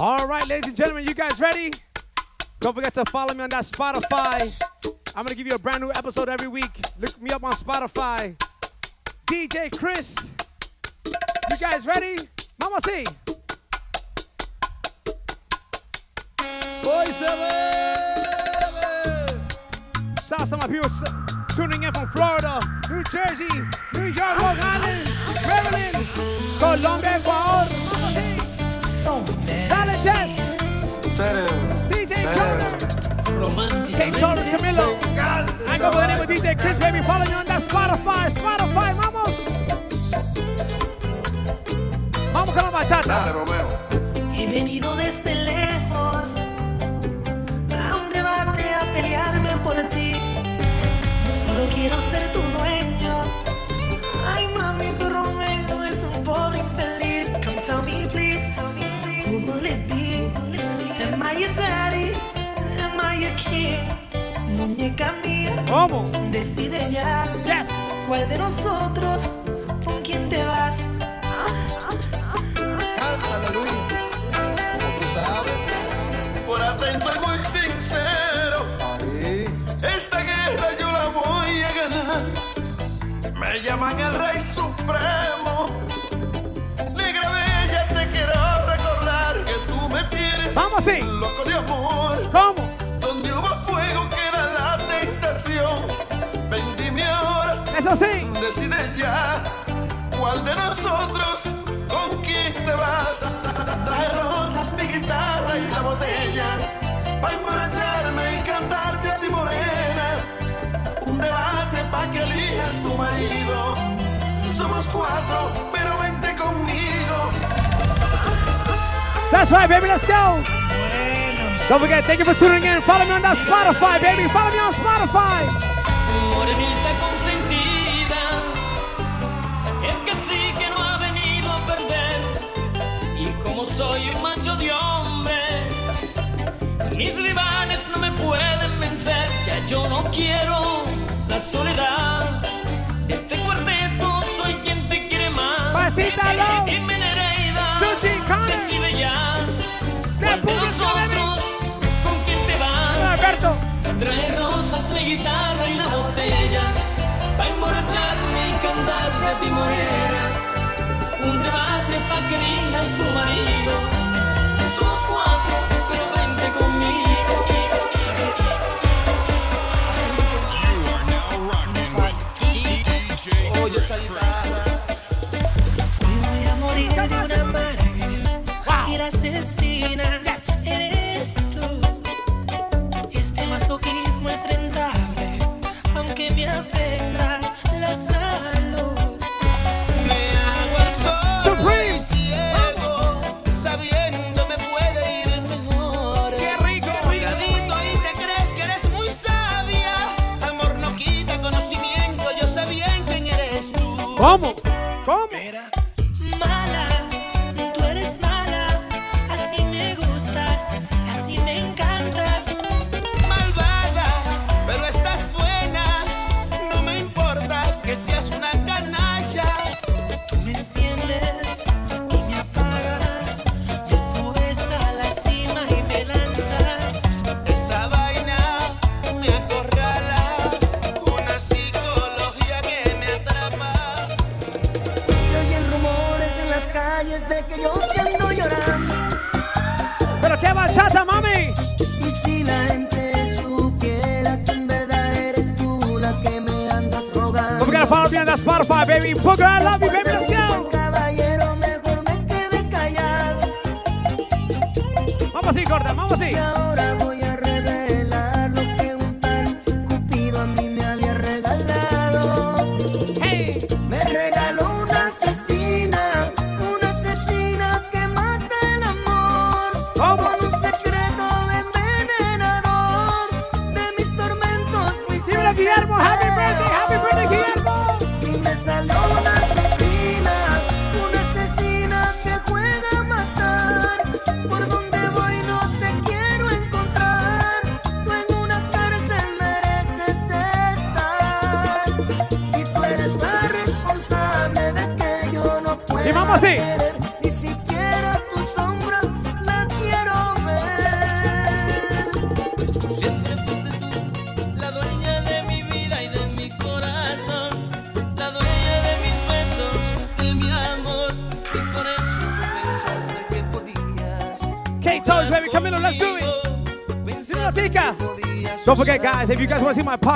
All right, ladies and gentlemen, you guys ready? Don't forget to follow me on that Spotify. I'm gonna give you a brand new episode every week. Look me up on Spotify. DJ Chris. You guys ready? Mama C. Boy seven. Shout out to my people tuning in from Florida, New Jersey, New York, Long Island, Maryland, Colombia, Ecuador. Dale, Jess. DJ Jordan. Hey, Jordan Camilo. I go by the name of DJ Chris, baby. Follow me on that Spotify. Spotify, vamos. Vamos con la bachata. He venido desde lejos a un debate a pelearme por ti. Solo quiero ser tu King? Muñeca mía, ¿Cómo? decide ya. Yes. ¿Cuál de nosotros? ¿Con quién te vas? Cántale, Luis. Como tú sabes. Por atento y muy sincero, Ahí. esta guerra yo la voy a ganar. Me llaman el Rey Supremo. Negra bella, te quiero recordar que tú me tienes Vamos así. loco de amor. ¿Cómo? ¿Cuál de nosotros con quién te vas? Trae rosas, mi guitarra y la botella. Pa' emborracharme y cantarte a ti morena. Un debate pa' que elijas tu marido. Somos cuatro, pero vente conmigo. That's right, baby. Let's go. Don't forget, thank you for tuning in. Follow me on that Spotify, baby. Follow me on Spotify. Soy un macho de hombre, mis rivales no me pueden vencer. Ya yo no quiero la soledad. Este cuarteto soy quien te quiere más. Pasita, low. Dime Nereida, decide ya. ¿Cuál de nosotros con quién te vas? Alberto. Trae rosas, mi guitarra y la botella Pa' emborracharme y cantarte a ti morena Un debate pa' que elijas tu marido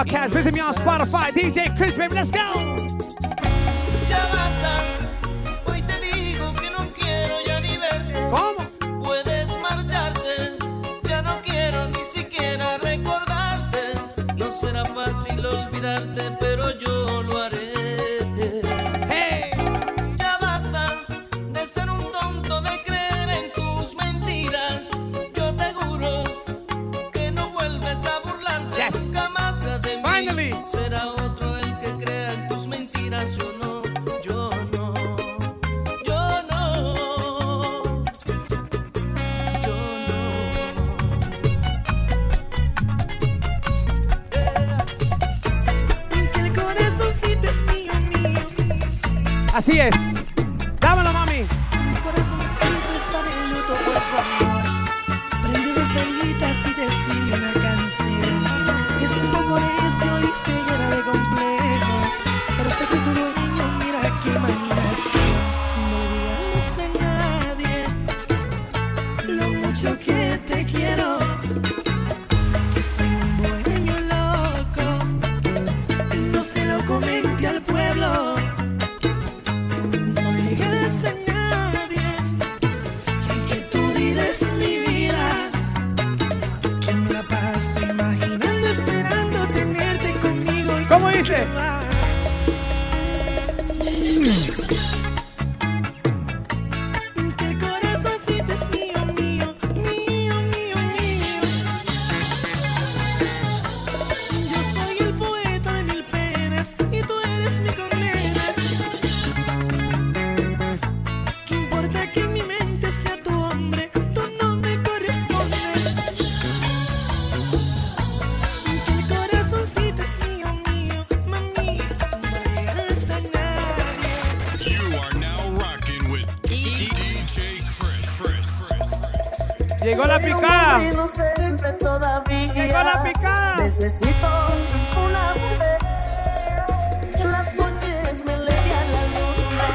podcast. Visit me on Spotify, DJ Chris, baby. Let's go. Llegó la picada. Llegó la picada. Necesito una mujer. En las me la luna.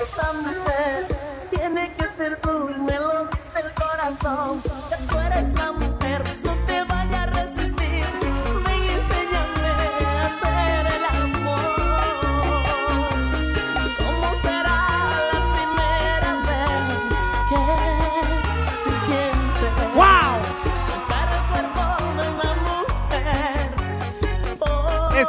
Esa mujer tiene que ser me lo dice el corazón.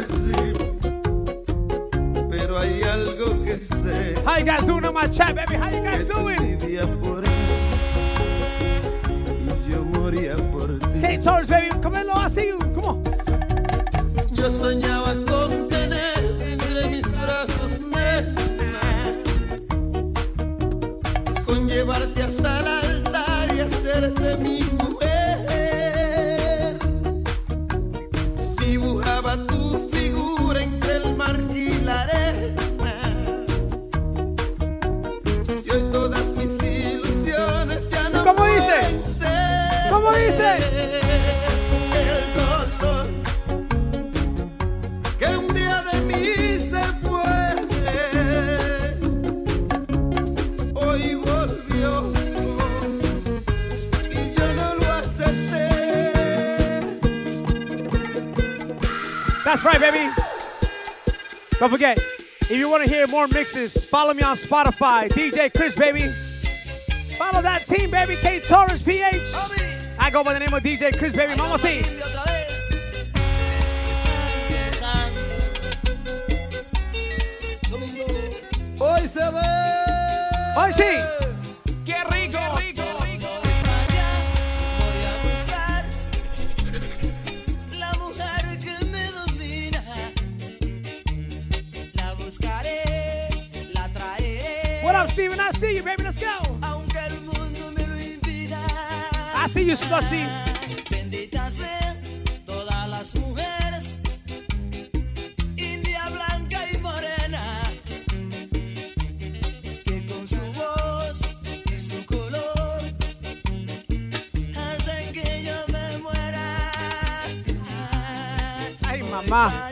decir, pero hay algo que sé. How you guys doing on my chat, baby? How you guys doing? Por él, yo moría por ti. Kate Torres, baby, come on, I see you. Come on. Yo soñaba con tener entre mis brazos nena, con llevarte hasta el altar y hacerte mi That's right, baby. Don't forget, if you want to hear more mixes, follow me on Spotify, DJ Chris, baby. Follow that team, baby, K Torres, PH. I go by the name of DJ Chris, baby. Mama see. Hoy se ve. Hoy sí. así. Bendita todas las mujeres, india blanca y morena, que con su voz y su color hacen que yo me muera. Ay, mamá.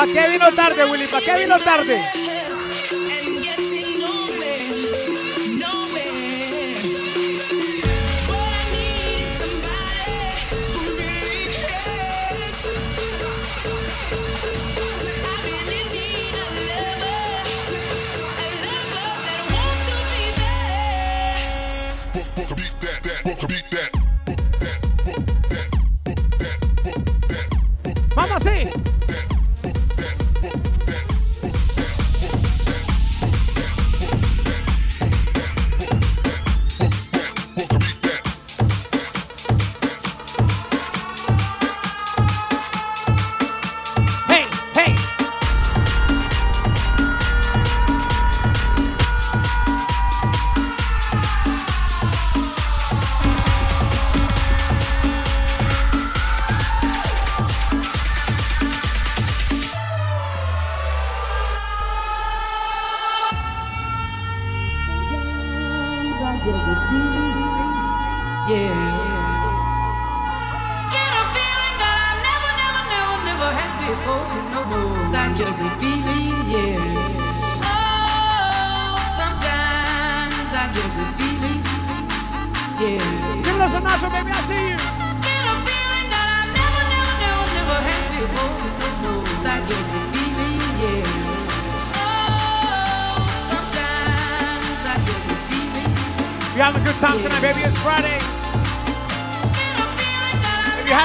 ¿Para qué vino tarde, Willy? ¿Para qué vino tarde?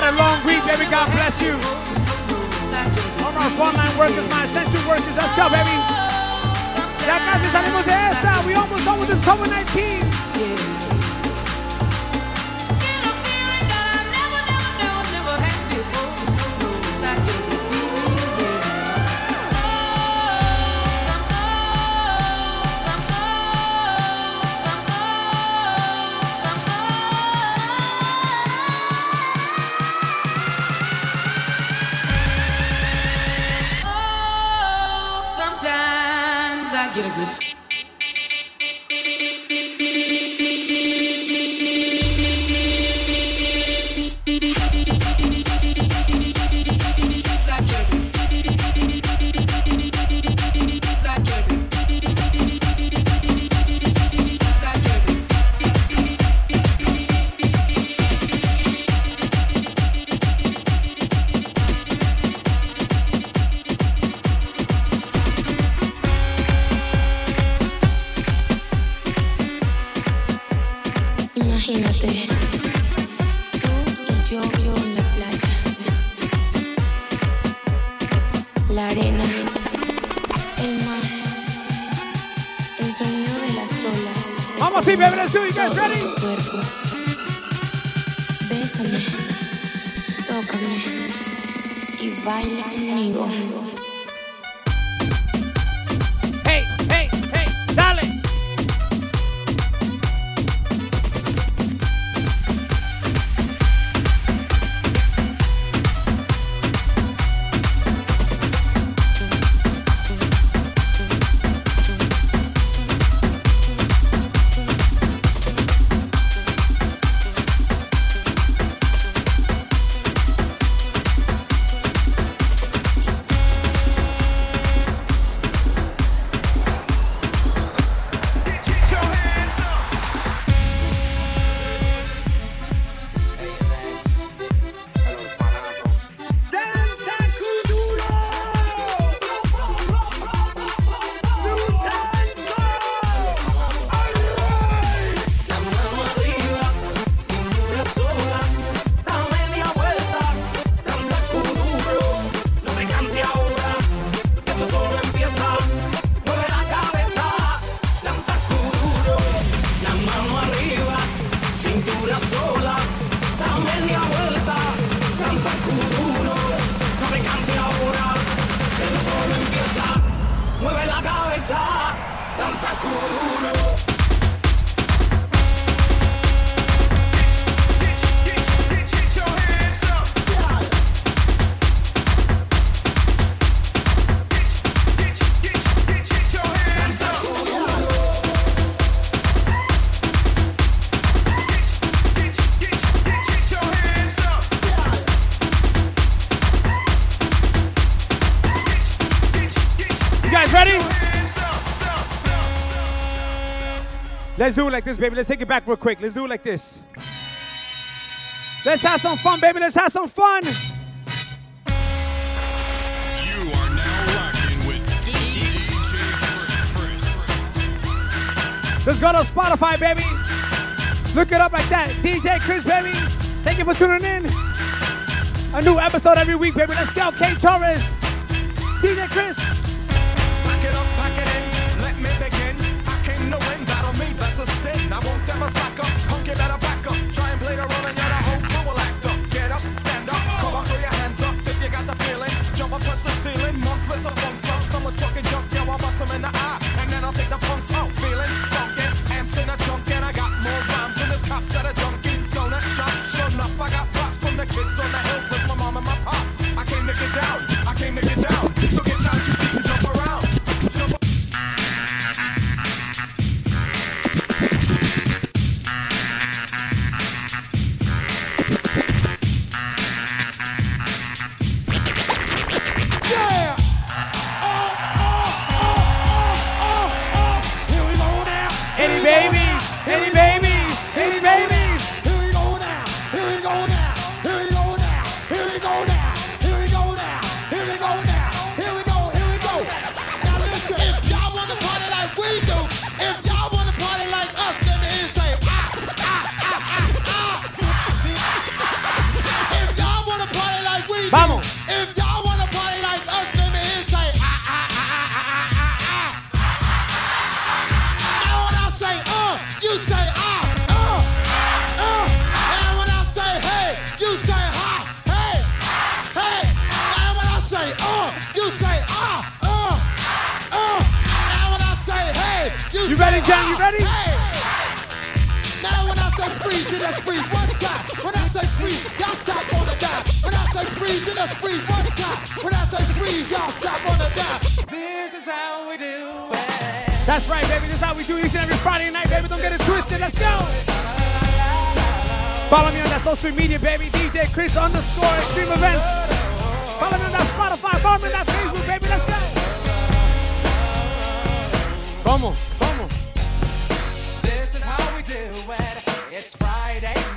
Had a long week, baby, God bless you. All our frontline workers, my essential workers, let's go, baby. Ya casi salimos de esta. We almost done with this COVID-19. A good like this, baby. Let's take it back real quick. Let's do it like this. Let's have some fun, baby. Let's have some fun. You are now rocking with DJ Chris. Let's go to Spotify, baby. Look it up like that. DJ Chris, baby. Thank you for tuning in. A new episode every week, baby. Let's go. K Torres. DJ Chris. I won't ever slack up, punk, you better back up. Try and play the role and you're the whole crew will act up. Get up, stand up, come on, throw your hands up if you got the feeling. Jump up, touch the ceiling, monsters of funk flow. Someone's talking junk, yeah, I'll bust them in the eye. And then I'll take the punks out, feeling freeze, you just freeze one time. When I say freeze, y'all stop on the dime. This is how we do it. That's right, baby. This is how we do each and every Friday night, baby. Don't get it twisted. Let's go. Follow me on that social media, baby. DJ Chris underscore Xtreme Events. Follow me on that Spotify. Follow me on that Facebook, baby. Let's go. Como? Como? This is how we do it. It's Friday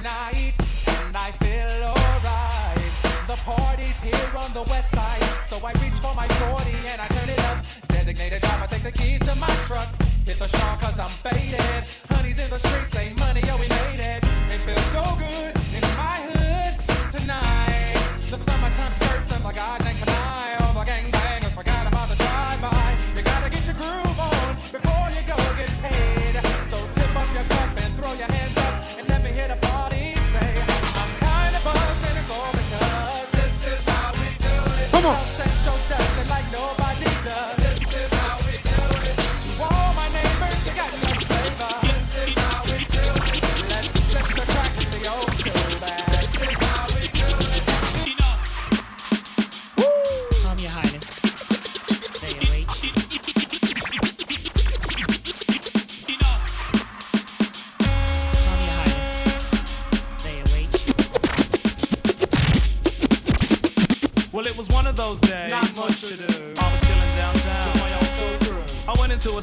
here on the west side, so I reach for my 40 and I turn it up. Designated driver, take the keys to my truck. Hit the shawl cause I'm faded. Honey's in the streets, say money, yo, we made it. It feels so good in my hood tonight. The summertime skirts and the guys ain't can I. All the gangbangers forgot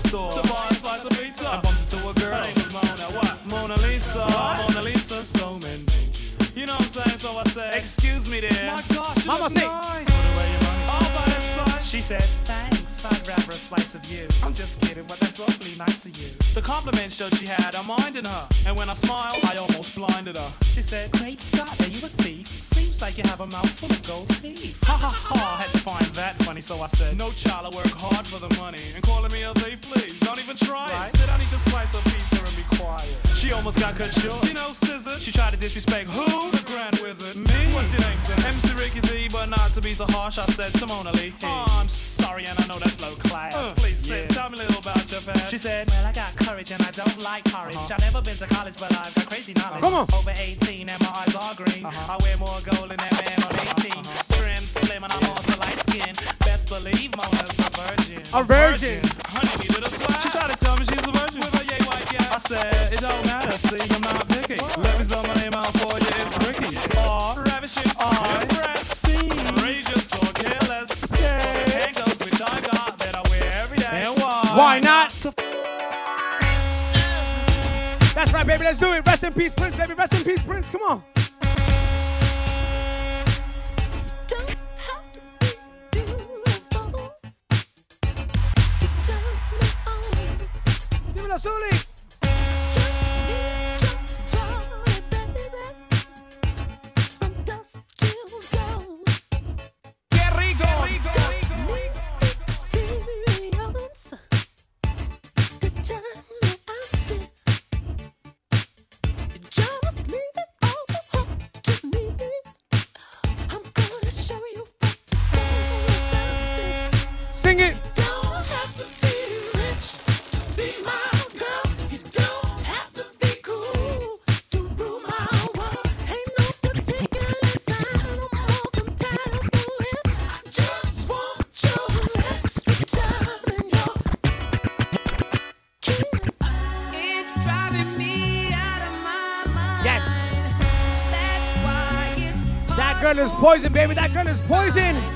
store you. I'm just kidding, but that's awfully nice of you. The compliment showed she had a mind in her, and when I smiled, I almost blinded her. She said, Great Scott, are you a thief? Seems like you have a mouth full of gold teeth. Ha ha ha! I had to find that funny, so I said, No child, I work hard for the money. And calling me a thief, please, don't even try it. Said I need to slice a pizza be quiet. She almost got cut short. You know, scissor. She tried to disrespect who? The Grand Wizard. Me? What's your name, sir? MC Ricky D, but not to be so harsh. I said to Mona Lee. Oh, I'm sorry, and I know that's low class. Uh, Please sit. Tell me a little about your past. She said, Well, I got courage and I don't like porridge. Uh-huh. I've never been to college, but I've got crazy knowledge. Come on. Over 18 and my eyes are green. Uh-huh. I wear more gold than that man on uh-huh. 18. Trim, slim, and I'm also light skinned. Best believe Mona's a virgin. A virgin. Honey, needed a swag. She tried to tell me she's a virgin. With a yay white gal. I said, it don't matter. See, I'm not picky. Let me spell my name out for you. It's Ricky. R, ravishing. R, impress. C, outrageous or careless. Yeah. Handles which I got that I wear every day. And why? Why not? That's right, baby. Let's do it. Rest in peace, Prince, baby. Rest in peace, Prince. Come on. Don't have to be beautiful to turn me on. Dímelo, girl is poison, baby. That girl is poison.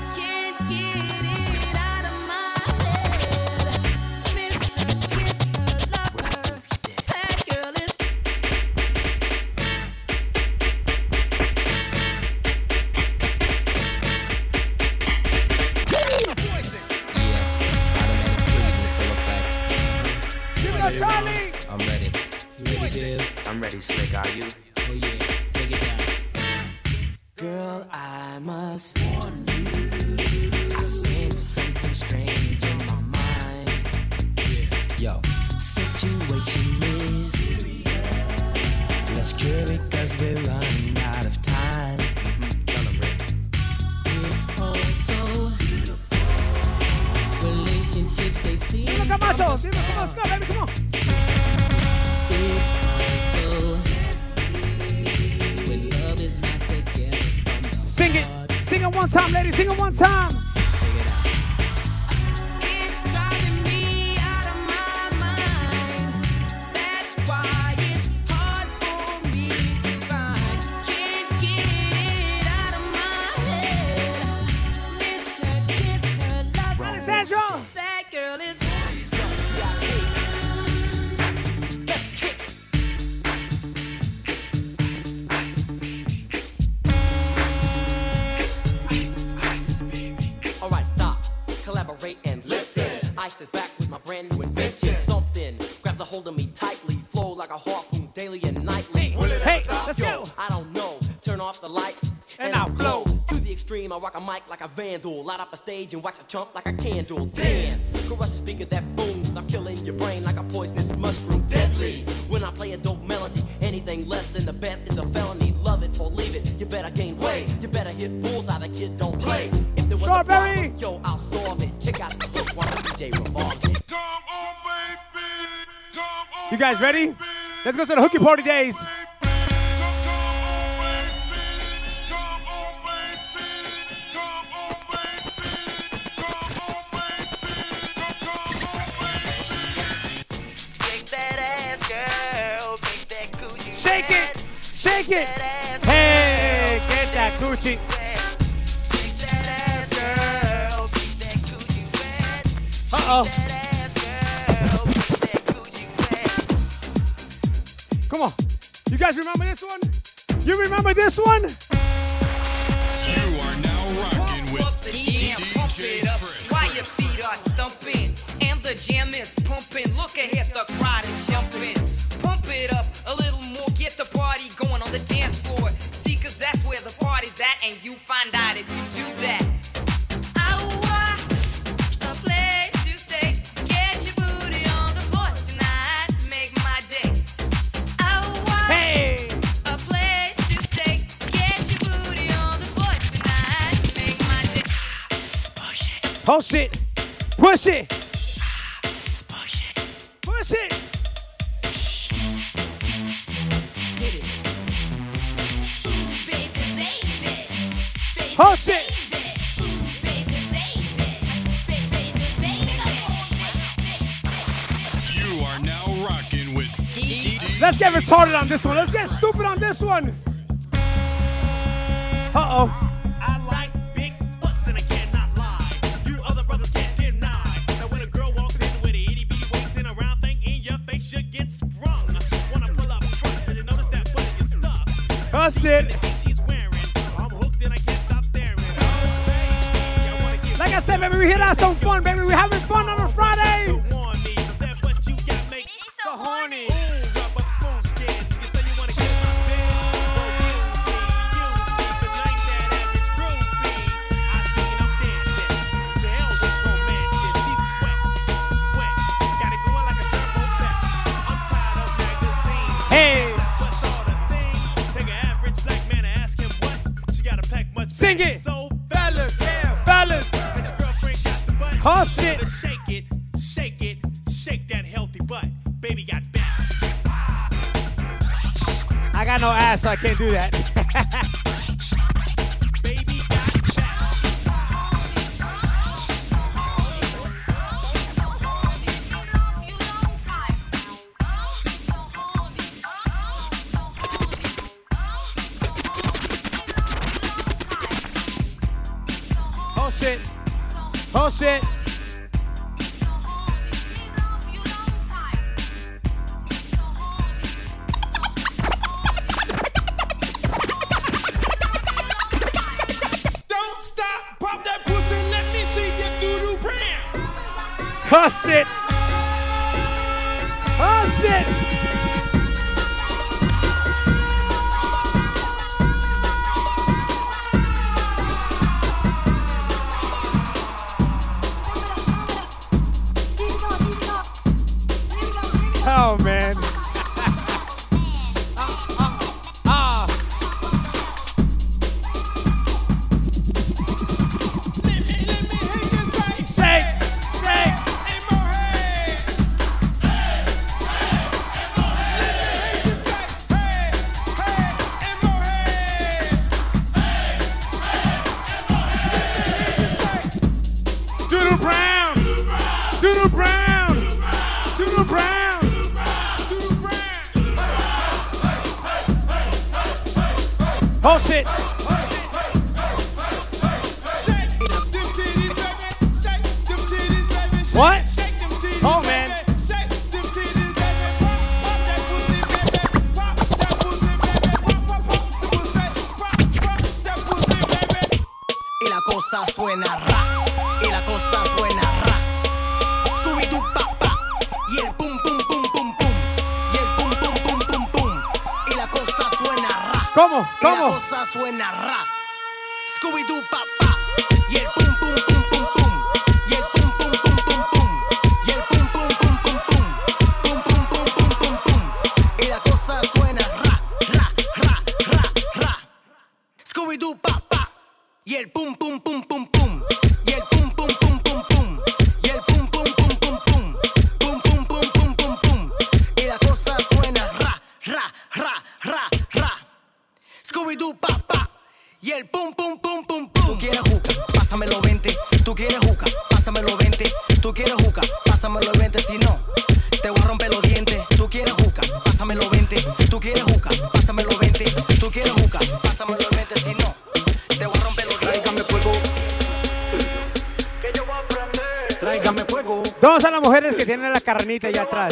Listen. I sit back with my brand new invention. Something grabs a hold of me tightly, flow like a harpoon daily and nightly. Hey, let's Yo, go. I don't know. Turn off the lights And I'll blow. To the extreme, I rock a mic like a vandal. Light up a stage and wax a chump like a candle. Dance, crush a speaker that booms. I'm killing your brain like a poisonous mushroom. Deadly. When I play a dope melody, anything less than the best is a felony. Love it or leave it. You guys ready? Let's go to the hooky party days. Shake that ass, girl. Make that coochie Shake wet. it. Shake it. Hey, get that Gucci. Shake that ass, girl. Make that coochie. Uh oh. Guys remember this one? You remember this one? You are now rocking with Pump the jam, pump DJ it up Chris. while your feet are stumping and the jam is pumping. Look ahead, the crowd is jumping. Pump it up a little more, get the party going on the dance floor. See, cause that's where the party's at, and you find out if you Push it. Push it. Push it. Push it. You are now rocking with Let's get retarded on this one. Let's get stupid on this one. Uh oh. Do that. Hush it. Que ya trae.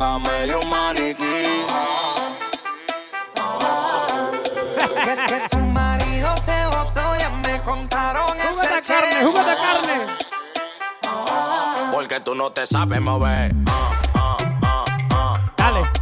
camello un maniquí. Que, tu marido te botó, ya me contaron júgate ese carne, júgate carne. Porque tú no te sabes mover. Ah, ah, ah, Dale.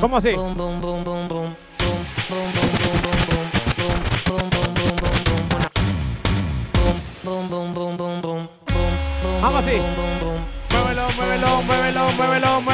¿Cómo así? Vamos así. Muévelo, muévelo, muévelo, muévelo, muévelo.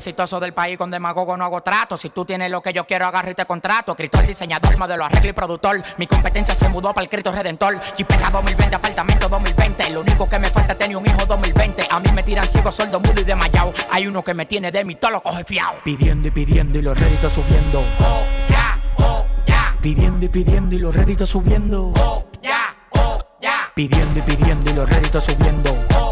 Exitoso del país con demagogo no hago trato. Si tú tienes lo que yo quiero, agarra y te contrato. Escritor, diseñador, modelo, arreglo y productor. Mi competencia se mudó para el Cristo Redentor. Jipeta 2020, apartamento 2020. Lo único que me falta es tener un hijo 2020. A mí me tiran ciego, sordo, mudo y desmayado. Hay uno que me tiene de mí, todo lo coge fiao. Pidiendo y pidiendo y los réditos subiendo. Oh, ya, oh, ya. Pidiendo y pidiendo y los réditos subiendo. Oh, ya, oh, ya. Pidiendo y pidiendo y los réditos subiendo. Oh,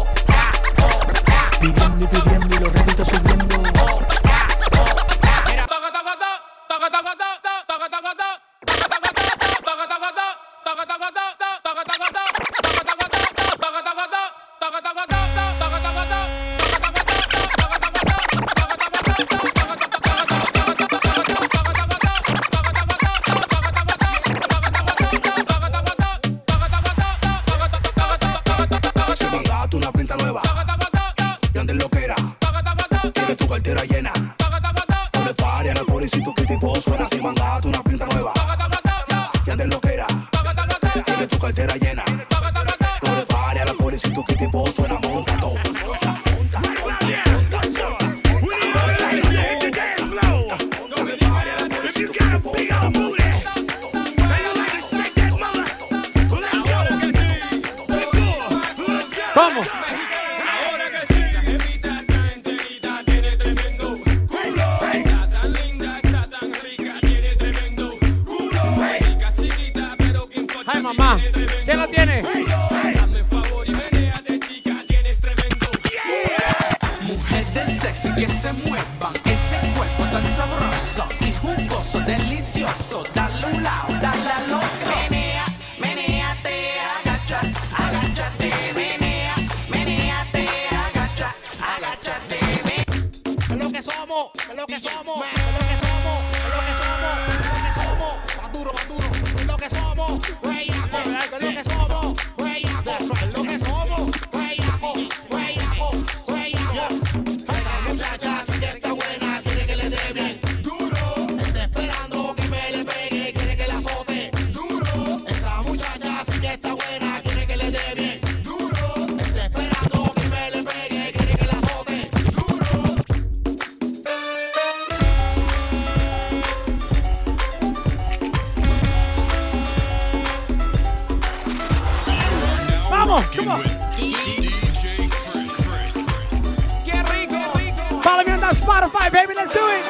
on Spotify, baby. Let's do it.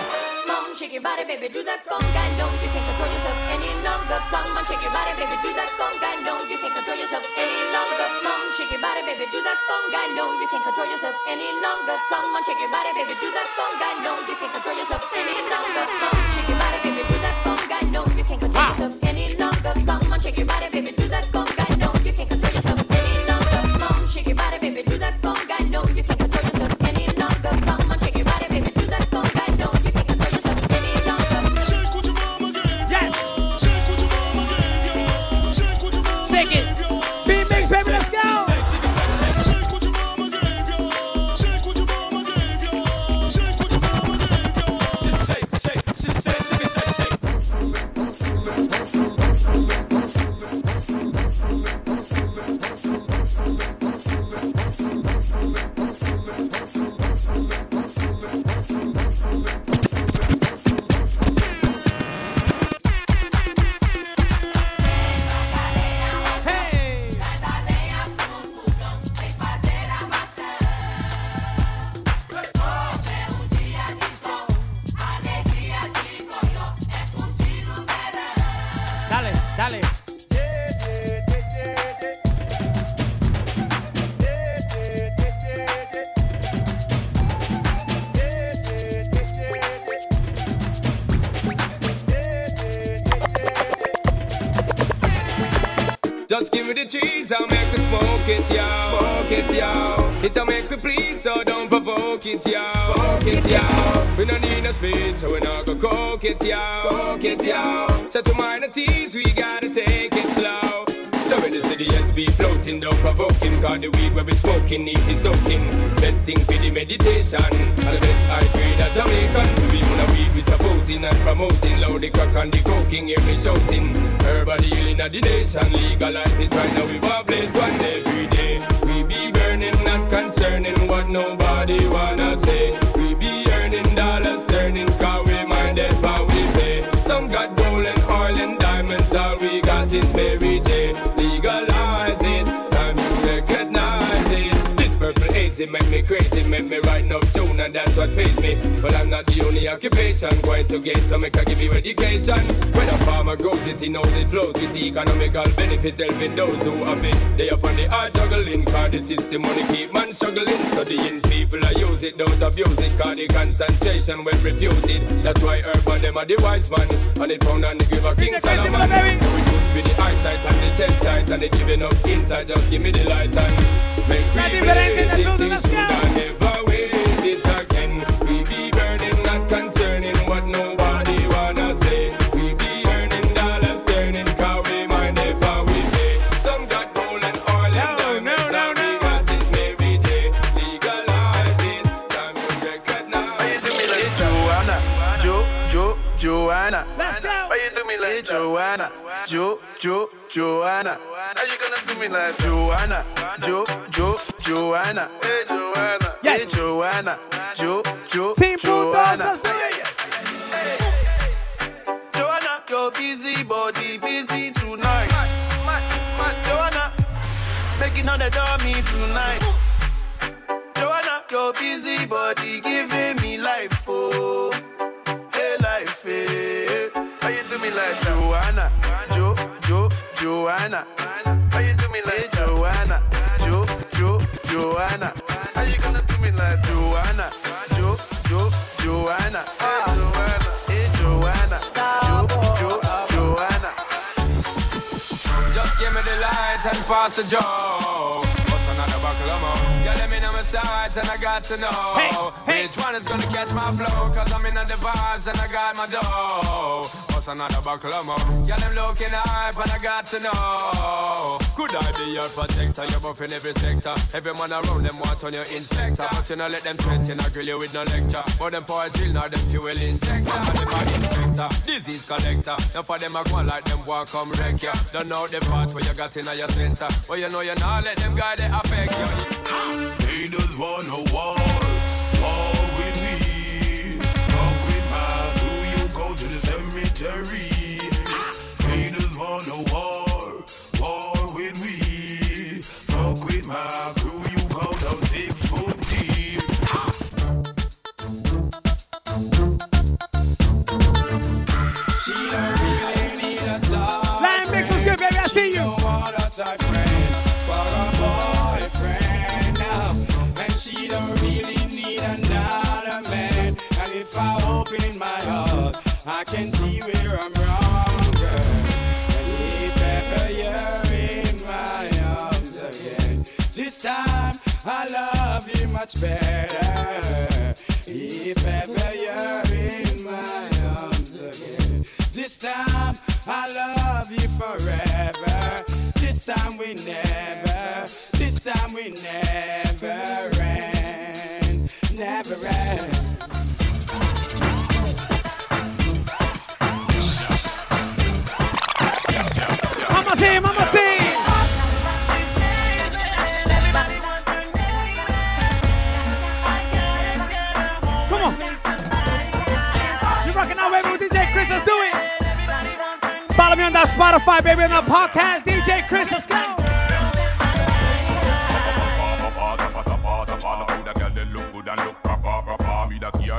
On, shake your body, baby, do that conga. No, you can't control yourself any longer. Come on, shake your body, baby, do that conga. No, you can't control yourself any longer. Come on, shake your body, baby, do that conga. No, you can't control yourself any longer. Come on, shake your body, baby, do that conga. No, you can't control yourself any longer. To minor we gotta take it slow. So in the city, yes, be floating, don't provoke. Cause the weed where we smoking, need soaking. Best thing for the meditation. And the best high grade at Jamaican. We wanna weed we supporting and promoting. Loud the crack and the coking, hear me shouting. Herbal healing of the nation. Legalize it right now, we vibrate one every day. We be burning, not concerning what nobody wanna say. We be earning. is Mary J. Legalize it, time you recognize it. This purple haze it make me crazy, make me write no tune, and that's what pays me. But I'm not the only occupation going to get, so make I give you education. When a farmer grows it, he knows it flows with the economical benefit, helping those who have it. They up on the hard juggling, cause the system money keep man struggling. Studying people, I use it, don't abuse it, cause the concentration well reputed. That's why urban them are the wise man, and it found on the giver King Solomon. Do it good with the eyesight and the chest tight, and they giving up inside, just give me the light and make me blaze it. Things should I never waste it again. We be burning, not concerning what nobody wanna say. We be earning dollars, turning, cause we mind never we pay. Some got gold and oil and diamonds, and we got it Mary J. Legalize it, time you recognize. Why you do me like Joanna? Jo, Jo, Joanna. Let's go. Why you do me like Joanna? Jo, Jo, Joanna. How you gonna do me like Joanna? Jo, Jo, Joanna. Hey Joanna. Hey Joanna. Jo, Jo, Joanna. Joanna, your busy body busy tonight. Joanna, making on the dummy tonight. Joanna, your busy body giving me life, oh, hey life, hey. How you do me like Joanna, Jo, Jo, Joanna? How you do me like Joanna, Jo, Jo, Joanna? How you gonna do me like Joanna, Jo, Jo, Joanna? Hey Joanna, hey Joanna, Jo, Jo, Joanna. Just give me the light and pass the joe. Yeah, let me know my sides and I got to know which one is gonna catch my flow. Cause I'm in the vibes and I got my dough. What's another buckle of more? Yeah, them looking hype and I got to know. Could I be your protector? You're buff in every sector. Every man around them want on your inspector. But you know, let them threaten, I grill you with no lecture. But them for a drill, now them fuel injector. Them a inspector, disease collector. Now for them, I go like them walk come wreck ya. Don't know the part where you got in your center. But you know you not let them guy they affect you. Haters wanna war, war with me. Talk with my crew, you go to the cemetery. Haters wanna war, war with me. Talk with my I can see where I'm wrong, girl. Ever you're in my arms again, this time I love you much better. If ever you're in my arms again, this time I love you forever. This time we never, this time we never Spotify, baby, on the podcast. DJ Chris, let's go.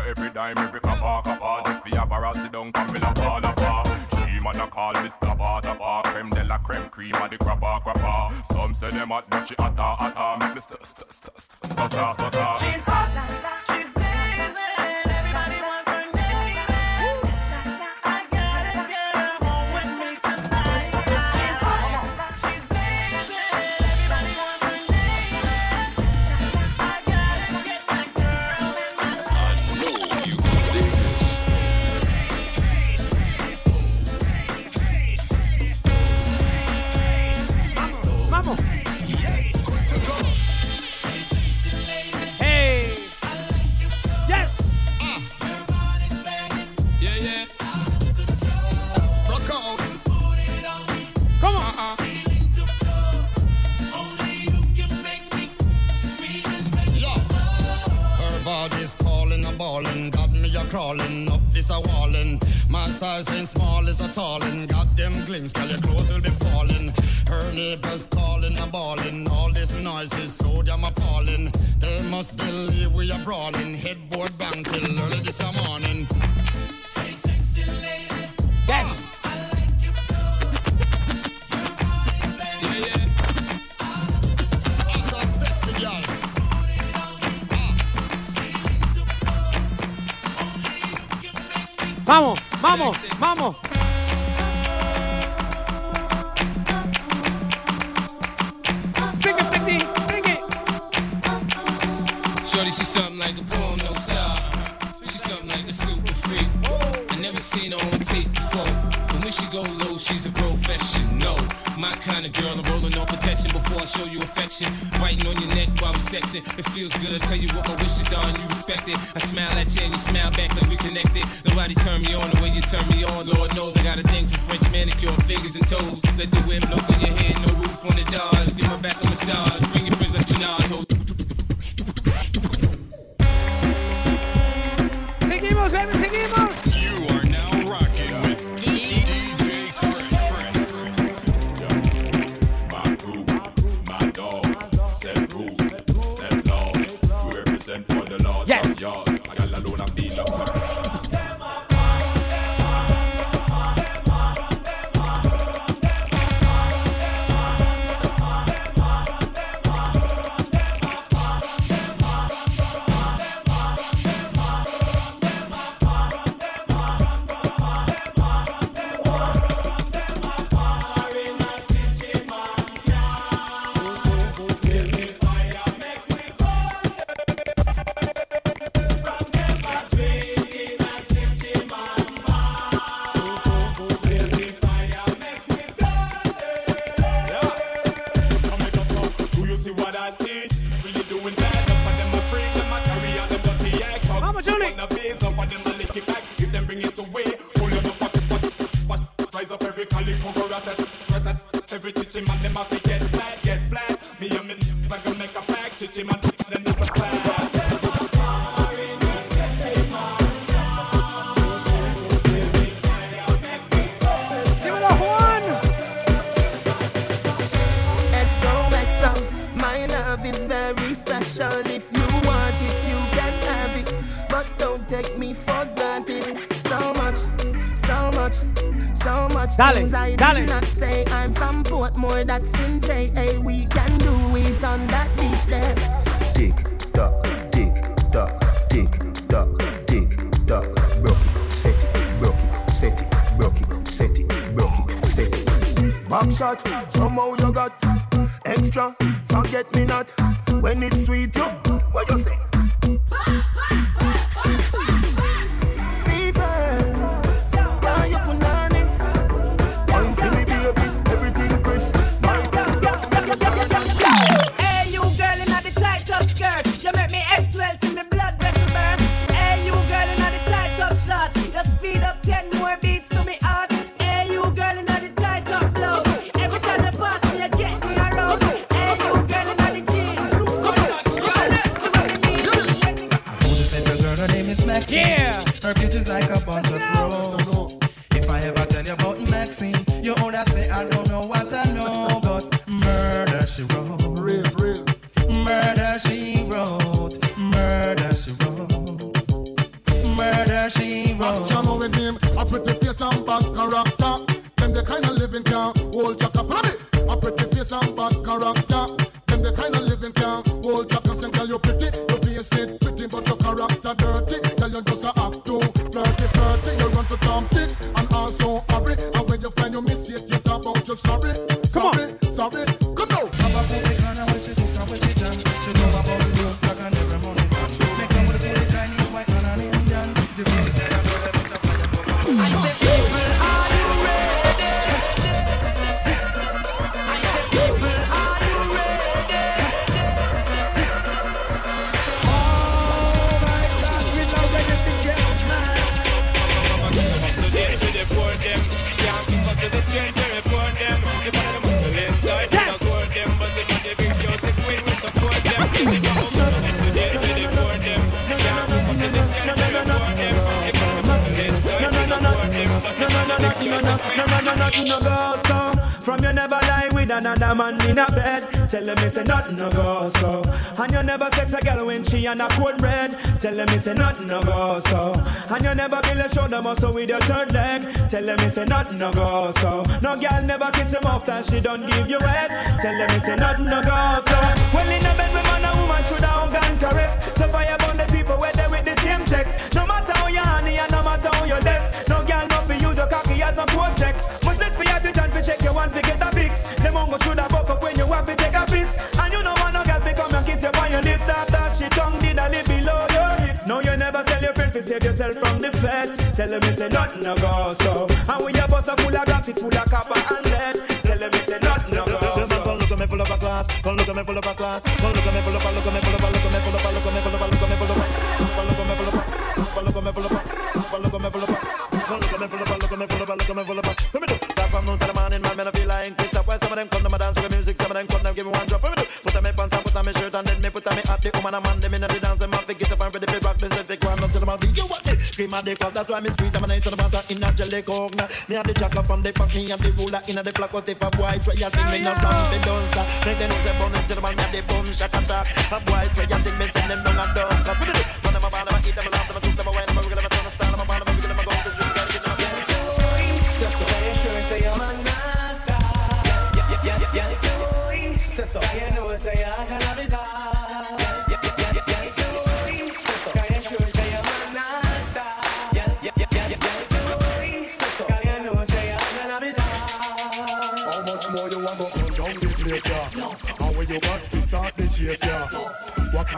Every dime, every kappa, kappa Just for a come with a ball of bar She a call Creme de la creme, cream the crappa, crappa Some say them hot, but she Make me st, st, st, st, girls ain't small as a tallin'. Got them glimpse, girl, your clothes will be falling. Her neighbors calling and bawling. All this noise is so damn appalling. They must believe we are brawling. Headboard bang till early this summer. Vamos, vamos. Sing it, Big sing it. Shorty, she's something like a porn no star. She's something like a super freak. I never seen her on tape before, but when she go low, she's a professional. My kind of girl, I'm rolling on protection before I show you affection. Biting on your neck while we sexing. It feels good, I tell you what my wishes are and you respect it. I smile at you and you smile back like we connected. Nobody turn me on the way you turn me on. Lord knows I got a thing for French manicure, fingers and toes. Let the wind blow through your hair, no roof on the doors. Give my back a massage, bring your friends like Janaz, hold sexy. Your older say, I don't know what I know, but murder she wrote. Real, real. Murder she wrote. Murder she wrote. Murder she wrote. I'm channel with him. I pretty face and back her up. she don't give you save yourself from the feds. Tell them it's a nothing no go so. And when your bus are full of got it full of copper and lead. Tell them it's a nothing no go Come look at me full of so. class. Come look at me full of a class. Come look at me full Don't look at me full of a class. Don't look at me full of a look at me full of a look at me full of a look at me full of a look at me full of a look at me full of a look at me full of a look at me full of a look at me full of a look at me full of a look at me full of a look at me full of a from noon to the morning, man, man, I feel like look at me full of them come of my look at me full of them come, look at me full one drop. look at me full pants and look at me shirt and then me look at me full hat. The woman and man, them in the dance on up to the. You what? Cream of the crop, that's why me squeeze them and I to the butter in a jelly coke. Now, Me have the jacker from the fuck me and the ruler in the flock. What if a boy try to sing me no wrong? They don't stop. Make them know say bun to the man, me have the bun shot attack. A boy try to sing me, send them down and down. Cause what they do? Run them a ball, them a eat them a laugh, them a toot them a wine, them a wiggle, them a turn a style, them a ball, them a wiggle, them a go to the drink, them a get them a Just so I sure say I'm a master. Yeah, yeah, yeah, yeah, yeah. Just so you know, say I can have it all.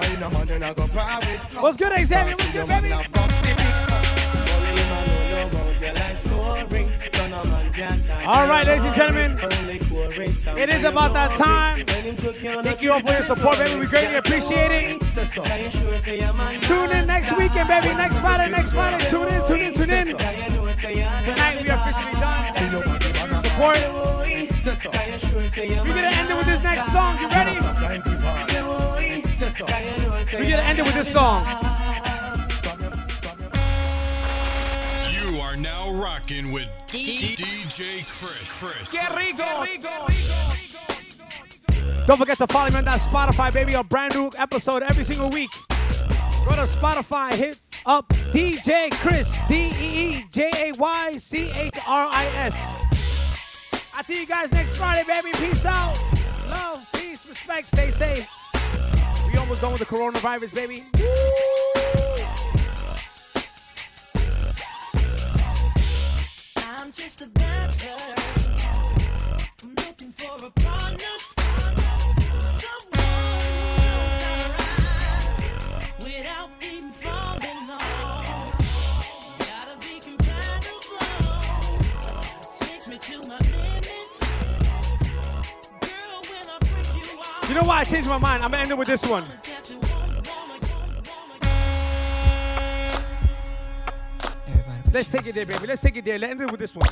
What kind man you not go private? What's good, Xavier? What's good, baby? All right, ladies and gentlemen, it is about that time. Thank you all for your support, baby. We greatly appreciate it. Tune in next weekend, baby. Next Friday, next Friday. Tune in, tune in, tune in. Tonight we are officially done. Support. We're gonna end it with this next song. You ready? We're gonna end it with this song. You are now rocking with DJ Chris. Chris. Qué Don't forget to follow me on that Spotify, baby. A brand new episode every single week. Go to Spotify, hit up DJ Chris, D E E J A Y C H R I S. I see you guys next Friday, baby. Peace out. Love, peace, respect, stay safe. We almost done with the coronavirus, baby. I'm just a. I'm looking for a partner. You know why I changed my mind? I'm gonna end it with this one. Let's take it there, baby. Let's take it there. Let's end it with this one.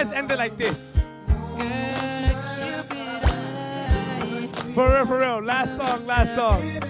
Let's end it like this. For real, for real. Last song, last song.